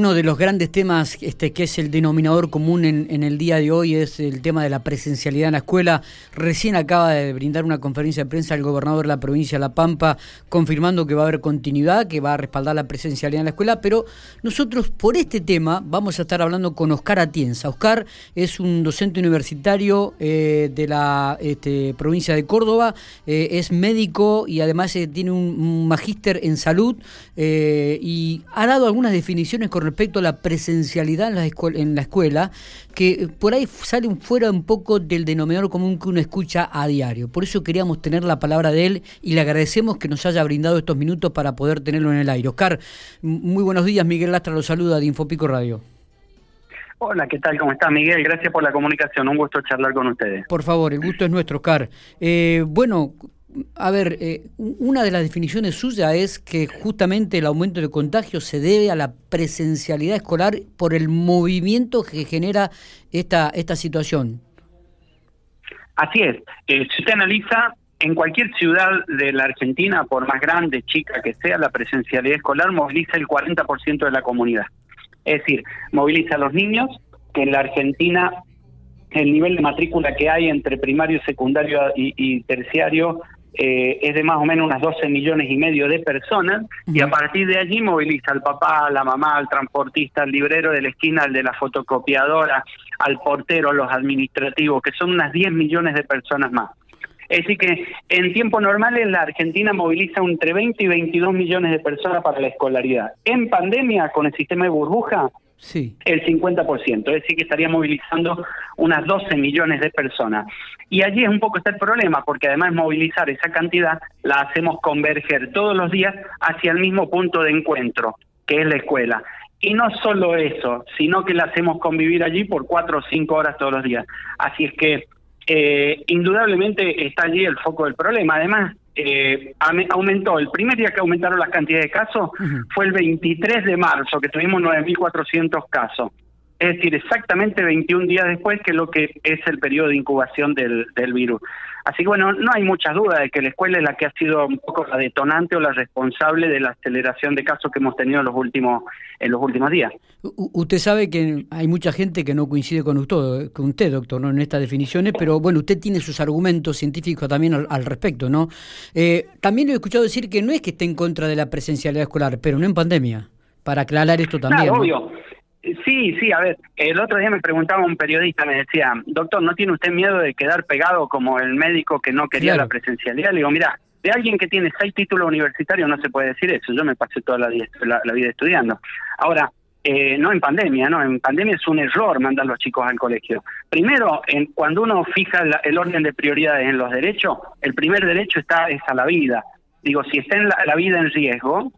Uno de los grandes temas este, que es el denominador común en, el día de hoy es el tema de la presencialidad en la escuela. Recién acaba de brindar una conferencia de prensa el gobernador de la provincia de La Pampa confirmando que va a haber continuidad, que va a respaldar la presencialidad en la escuela, pero nosotros por este tema vamos a estar hablando con Oscar Atienza. Oscar es un docente universitario eh, de la este, provincia de Córdoba, eh, es médico y además eh, tiene un, magíster en salud y ha dado algunas definiciones con respecto a la presencialidad en la, en la escuela, que por ahí sale fuera un poco del denominador común que uno escucha a diario. Por eso queríamos tener la palabra de él y le agradecemos que nos haya brindado estos minutos para poder tenerlo en el aire. Oscar, muy buenos días, Miguel Lastra lo saluda de Infopico Radio. Hola, ¿qué tal? ¿Cómo está Miguel? Gracias por la comunicación. Un gusto charlar con ustedes. Por favor, el gusto es nuestro, Oscar. Eh, bueno, a ver, eh, una de las definiciones suyas es que justamente el aumento de contagios se debe a la presencialidad escolar por el movimiento que genera esta, esta situación. Así es. Eh, si usted analiza, en cualquier ciudad de la Argentina, por más grande, chica que sea, la presencialidad escolar moviliza el 40% de la comunidad. Es decir, moviliza a los niños, que en la Argentina el nivel de matrícula que hay entre primario, secundario y terciario eh, es de más o menos unas 12 millones y medio de personas y a partir de allí moviliza al papá, a la mamá, al transportista, al librero de la esquina, al de la fotocopiadora, al portero, a los administrativos, que son unas 10 millones de personas más. Es decir, que en tiempos normales la Argentina moviliza entre 20 y 22 millones de personas para la escolaridad. En pandemia, con el sistema de burbuja, Sí. El 50%, es decir, que estaría movilizando unas 12 millones de personas. Y allí es un poco el problema, porque además movilizar esa cantidad la hacemos converger todos los días hacia el mismo punto de encuentro, que es la escuela. Y no solo eso, sino que la hacemos convivir allí por cuatro o cinco horas todos los días. Así es que eh, indudablemente está allí el foco del problema. Además, eh, aumentó. El primer día que aumentaron las cantidades de casos fue el 23 de marzo, que tuvimos 9.400 casos. Es decir, exactamente 21 días después que lo que es el periodo de incubación del, del virus. Así que bueno, no hay mucha duda de que la escuela es la que ha sido un poco la detonante o la responsable de la aceleración de casos que hemos tenido en los últimos, en los últimos días. usted sabe que hay mucha gente que no coincide con usted, con usted doctor, ¿no? en estas definiciones, pero bueno, usted tiene sus argumentos científicos también al, respecto, ¿no? Eh, también lo he escuchado decir que no es que esté en contra de la presencialidad escolar, pero no en pandemia, para aclarar esto también. Claro, obvio. Sí, sí, a ver, el otro día me preguntaba un periodista, me decía, doctor, ¿no tiene usted miedo de quedar pegado como el médico que no quería la presencialidad? Le digo, mira, de alguien que tiene seis títulos universitarios no se puede decir eso, yo me pasé toda la, vida estudiando. Ahora, eh, no en pandemia, no, en pandemia es un error mandar a los chicos al colegio. Primero, en, cuando uno fija el orden de prioridades en los derechos, el primer derecho está es a la vida. Digo, si está en la vida en riesgo,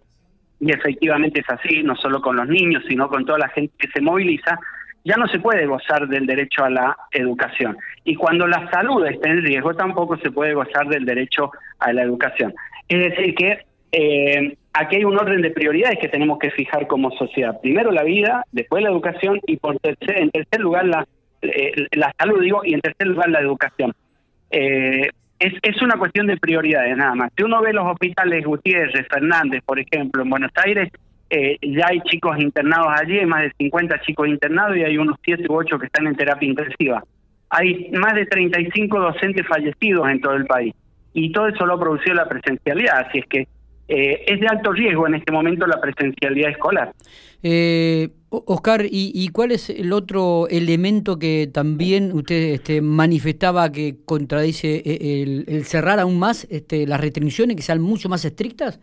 y efectivamente es así, no solo con los niños, sino con toda la gente que se moviliza, ya no se puede gozar del derecho a la educación. Y cuando la salud está en riesgo, tampoco se puede gozar del derecho a la educación. Es decir, que eh, aquí hay un orden de prioridades que tenemos que fijar como sociedad. Primero la vida, después la educación y por tercer, en tercer lugar la, eh, la salud, digo, y en tercer lugar la educación. Eh, es, es una cuestión de prioridades nada más. Si uno ve los hospitales Gutiérrez, Fernández, por ejemplo, en Buenos Aires, eh, ya hay chicos internados allí, hay más de 50 chicos internados y hay unos 7 u 8 que están en terapia intensiva. Hay más de 35 docentes fallecidos en todo el país y todo eso lo ha producido la presencialidad, así es que eh, es de alto riesgo en este momento la presencialidad escolar. Eh, Oscar, ¿y, cuál es el otro elemento que también usted este, manifestaba que contradice eh, el, cerrar aún más este, las restricciones, que sean mucho más estrictas?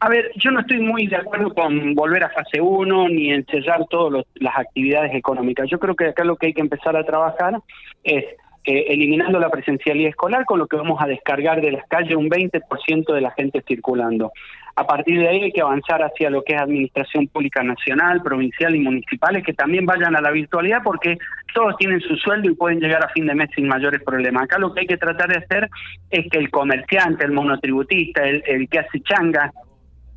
A ver, yo no estoy muy de acuerdo con volver a fase 1 ni en cerrar todas las actividades económicas. Yo creo que acá lo que hay que empezar a trabajar es eh, eliminando la presencialidad escolar, con lo que vamos a descargar de las calles un 20% de la gente circulando. A partir de ahí hay que avanzar hacia lo que es administración pública nacional, provincial y municipales, que también vayan a la virtualidad porque todos tienen su sueldo y pueden llegar a fin de mes sin mayores problemas. Acá lo que hay que tratar de hacer es que el comerciante, el monotributista, el, el que hace changa,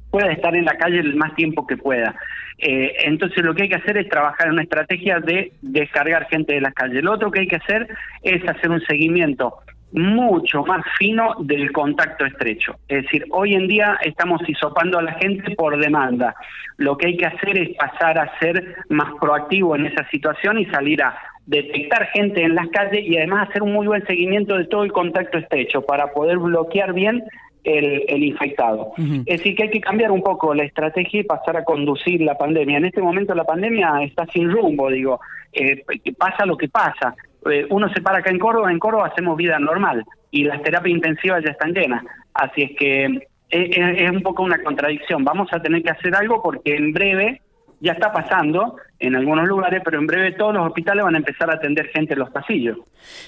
pueda estar en la calle el más tiempo que pueda. Eh, entonces lo que hay que hacer es trabajar en una estrategia de descargar gente de las calles. Lo otro que hay que hacer es hacer un seguimiento mucho más fino del contacto estrecho. Es decir, hoy en día estamos hisopando a la gente por demanda. Lo que hay que hacer es pasar a ser más proactivo en esa situación y salir a detectar gente en las calles y además hacer un muy buen seguimiento de todo el contacto estrecho para poder bloquear bien el, infectado. Es decir, que hay que cambiar un poco la estrategia y pasar a conducir la pandemia. En este momento la pandemia está sin rumbo, digo, eh, pasa lo que pasa. Eh, uno se para acá en Córdoba, en Córdoba hacemos vida normal y las terapias intensivas ya están llenas. Así es que eh, es un poco una contradicción. Vamos a tener que hacer algo porque en breve ya está pasando en algunos lugares, pero en breve todos los hospitales van a empezar a atender gente en los pasillos.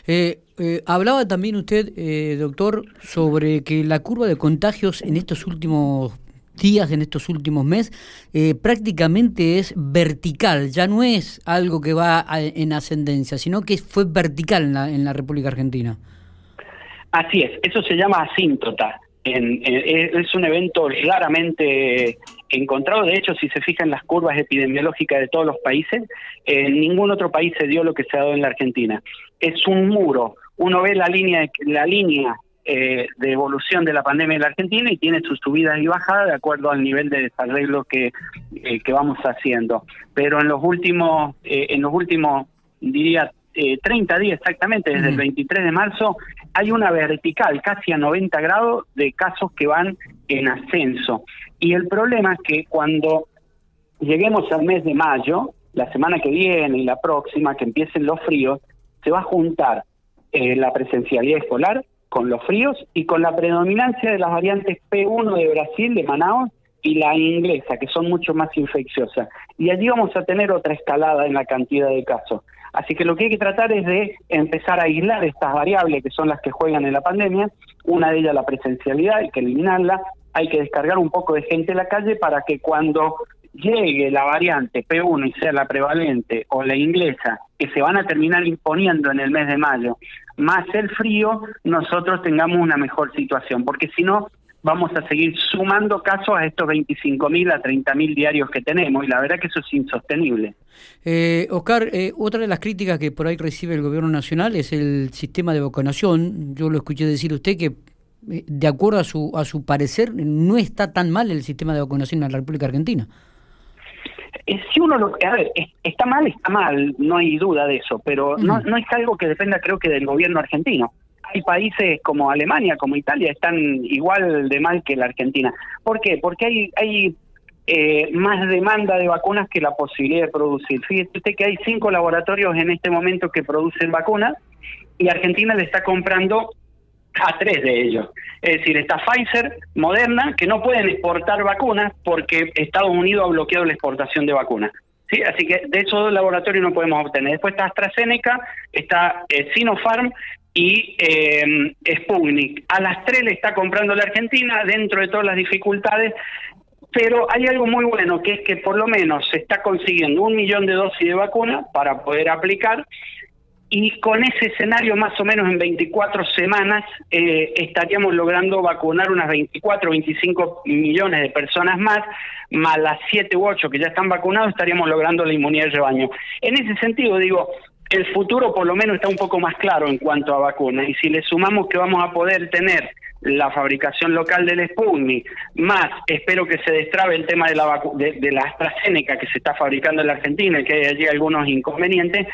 Eh, eh, hablaba también usted, eh, doctor, sobre que la curva de contagios en estos últimos días, en estos últimos meses, prácticamente es vertical, ya no es algo que va en ascendencia, sino que fue vertical en la, en la República Argentina. Así es, eso se llama asíntota. Es un evento raramente encontrado. De hecho, si se fijan las curvas epidemiológicas de todos los países, en ningún otro país se dio lo que se ha dado en la Argentina. Es un muro. Uno ve la línea, la línea eh, de evolución de la pandemia en la Argentina y tiene sus subidas y bajadas de acuerdo al nivel de desarrollo que, eh, que vamos haciendo. Pero en los últimos, eh, en los últimos, diría, 30 días exactamente, desde el 23 de marzo, hay una vertical casi a 90 grados de casos que van en ascenso. Y el problema es que cuando lleguemos al mes de mayo, la semana que viene y la próxima, que empiecen los fríos, se va a juntar eh, la presencialidad escolar con los fríos y con la predominancia de las variantes P1 de Brasil, de Manaus, y la inglesa, que son mucho más infecciosas. Y allí vamos a tener otra escalada en la cantidad de casos. Así que lo que hay que tratar es de empezar a aislar estas variables que son las que juegan en la pandemia. Una de ellas la presencialidad, hay que eliminarla hay que descargar un poco de gente en la calle para que cuando llegue la variante P1 y sea la prevalente o la inglesa, que se van a terminar imponiendo en el mes de mayo, más el frío, nosotros tengamos una mejor situación, porque si no, vamos a seguir sumando casos a estos 25.000 a 30.000 diarios que tenemos, y la verdad que eso es insostenible. Eh, Oscar, eh, otra de las críticas que por ahí recibe el gobierno nacional es el sistema de vacunación. Yo lo escuché decir usted que eh, de acuerdo a su, a su parecer, no está tan mal el sistema de vacunación en la República Argentina. Eh, si uno lo, a ver, está mal, está mal, no hay duda de eso, pero no, no es algo que dependa creo que del gobierno argentino. Hay países como Alemania, como Italia, están igual de mal que la Argentina. ¿Por qué? Porque hay, eh, más demanda de vacunas que la posibilidad de producir. Fíjese usted que hay cinco laboratorios en este momento que producen vacunas y Argentina le está comprando a tres de ellos. Es decir, está Pfizer, Moderna, que no pueden exportar vacunas porque Estados Unidos ha bloqueado la exportación de vacunas. ¿sí? Así que de esos dos laboratorios no podemos obtener. Después está AstraZeneca, está eh, Sinopharm y eh, Sputnik. A las tres le está comprando la Argentina dentro de todas las dificultades. Pero hay algo muy bueno, que es que por lo menos se está consiguiendo un millón de dosis de vacuna para poder aplicar y con ese escenario más o menos en 24 semanas eh, estaríamos logrando vacunar unas 24 o 25 millones de personas más, más las 7 u 8 que ya están vacunados, estaríamos logrando la inmunidad de rebaño. En ese sentido, digo, el futuro por lo menos está un poco más claro en cuanto a vacunas y si le sumamos que vamos a poder tener la fabricación local del Sputnik, más espero que se destrabe el tema de la, de, la AstraZeneca que se está fabricando en la Argentina y que hay allí algunos inconvenientes,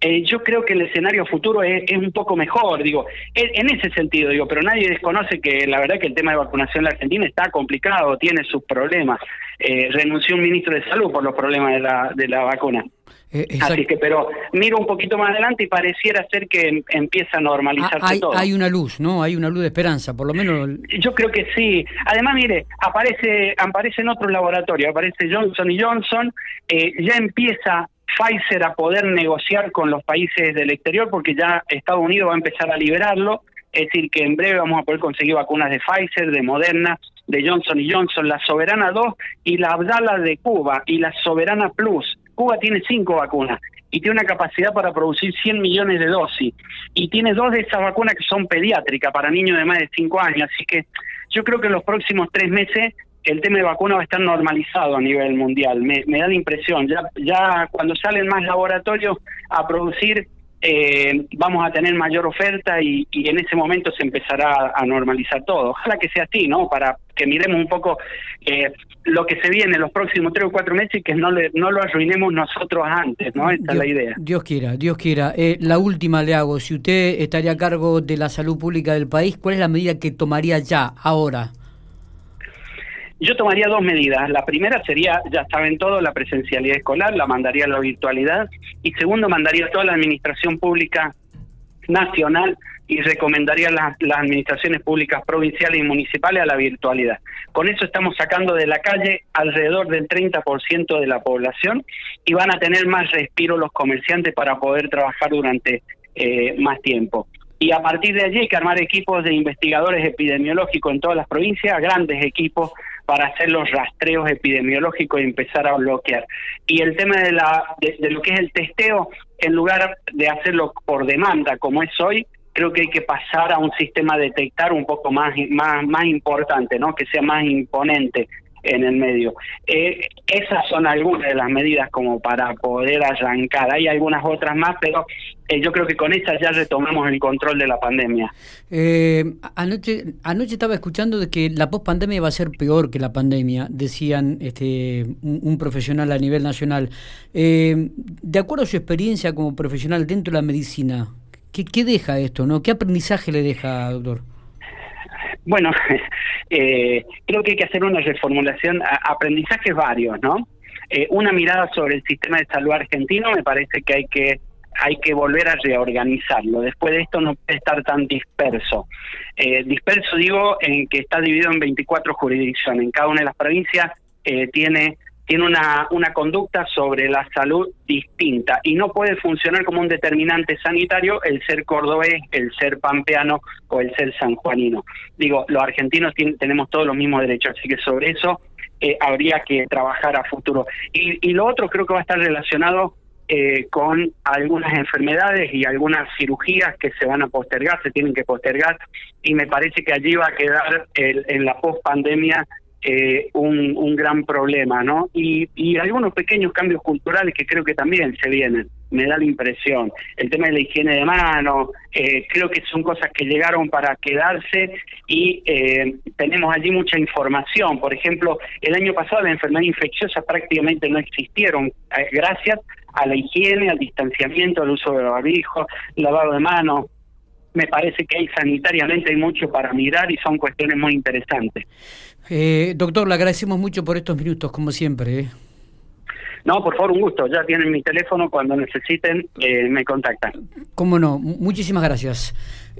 eh, yo creo que el escenario futuro es, un poco mejor, digo, en, ese sentido, digo, pero nadie desconoce que la verdad que el tema de vacunación en la Argentina está complicado, tiene sus problemas. Eh, renunció un ministro de salud por los problemas de la, de la vacuna. Eh, Así que, pero miro un poquito más adelante y pareciera ser que empieza a normalizarse ah, hay, todo. Hay una luz, ¿no? Hay una luz de esperanza, por lo menos. Yo creo que sí. Además, mire, aparece, aparece en otro laboratorio, aparece Johnson y Johnson, ya empieza Pfizer a poder negociar con los países del exterior porque ya Estados Unidos va a empezar a liberarlo, es decir, que en breve vamos a poder conseguir vacunas de Pfizer, de Moderna, de Johnson y Johnson, la Soberana 2 y la Abdala de Cuba y la Soberana Plus. Cuba tiene cinco vacunas y tiene una capacidad para producir 100 millones de dosis. Y tiene dos de esas vacunas que son pediátricas para niños de más de 5 años. Así que yo creo que en los próximos tres meses el tema de vacuna va a estar normalizado a nivel mundial. Me, da la impresión, ya, ya cuando salen más laboratorios a producir, eh, vamos a tener mayor oferta y, en ese momento se empezará a normalizar todo. Ojalá que sea así, ¿no? Para que miremos un poco eh, lo que se viene en los próximos tres o cuatro meses y que no, le, no lo arruinemos nosotros antes, ¿no? Esta es la idea. Dios quiera, Dios quiera. Eh, la última le hago, si usted estaría a cargo de la salud pública del país, ¿cuál es la medida que tomaría ya, ahora? Yo tomaría dos medidas. La primera sería, ya saben todo, la presencialidad escolar, la mandaría a la virtualidad. Y segundo, mandaría a toda la administración pública nacional y recomendaría las, las administraciones públicas provinciales y municipales a la virtualidad. Con eso estamos sacando de la calle alrededor del 30% de la población y van a tener más respiro los comerciantes para poder trabajar durante eh, más tiempo y a partir de allí hay que armar equipos de investigadores epidemiológicos en todas las provincias, grandes equipos para hacer los rastreos epidemiológicos y empezar a bloquear. Y el tema de, la, de, lo que es el testeo, en lugar de hacerlo por demanda como es hoy, creo que hay que pasar a un sistema de detectar un poco más, más, más importante, ¿no? que sea más imponente en el medio. Eh, esas son algunas de las medidas como para poder arrancar. Hay algunas otras más, pero eh, yo creo que con estas ya retomamos el control de la pandemia. Eh, anoche, anoche estaba escuchando de que la pospandemia va a ser peor que la pandemia, decían este, un, profesional a nivel nacional. de acuerdo a su experiencia como profesional dentro de la medicina, ¿qué, qué deja esto? no ¿Qué aprendizaje le deja, doctor? Bueno, eh, creo que hay que hacer una reformulación, aprendizajes varios, ¿no? Eh, una mirada sobre el sistema de salud argentino me parece que hay que hay que volver a reorganizarlo. Después de esto no puede estar tan disperso. Eh, disperso digo en que está dividido en 24 jurisdicciones. En cada una de las provincias eh, tiene tiene una, una conducta sobre la salud distinta y no puede funcionar como un determinante sanitario el ser cordobés, el ser pampeano o el ser sanjuanino. Digo, los argentinos tenemos todos los mismos derechos, así que sobre eso eh, habría que trabajar a futuro. Y, y, lo otro creo que va a estar relacionado eh, con algunas enfermedades y algunas cirugías que se van a postergar, se tienen que postergar, y me parece que allí va a quedar el, en la post-pandemia eh, un, gran problema, ¿no? Y, algunos pequeños cambios culturales que creo que también se vienen, me da la impresión. El tema de la higiene de mano, eh, creo que son cosas que llegaron para quedarse y eh, tenemos allí mucha información. Por ejemplo, el año pasado las enfermedades infecciosas prácticamente no existieron, eh, gracias a la higiene, al distanciamiento, al uso de barbijo, lavado de manos, me parece que hay sanitariamente hay mucho para mirar y son cuestiones muy interesantes. Eh, doctor, le agradecemos mucho por estos minutos, como siempre. ¿eh? No, por favor, un gusto. Ya tienen mi teléfono. Cuando necesiten, eh, me contactan. Cómo no. Muchísimas gracias.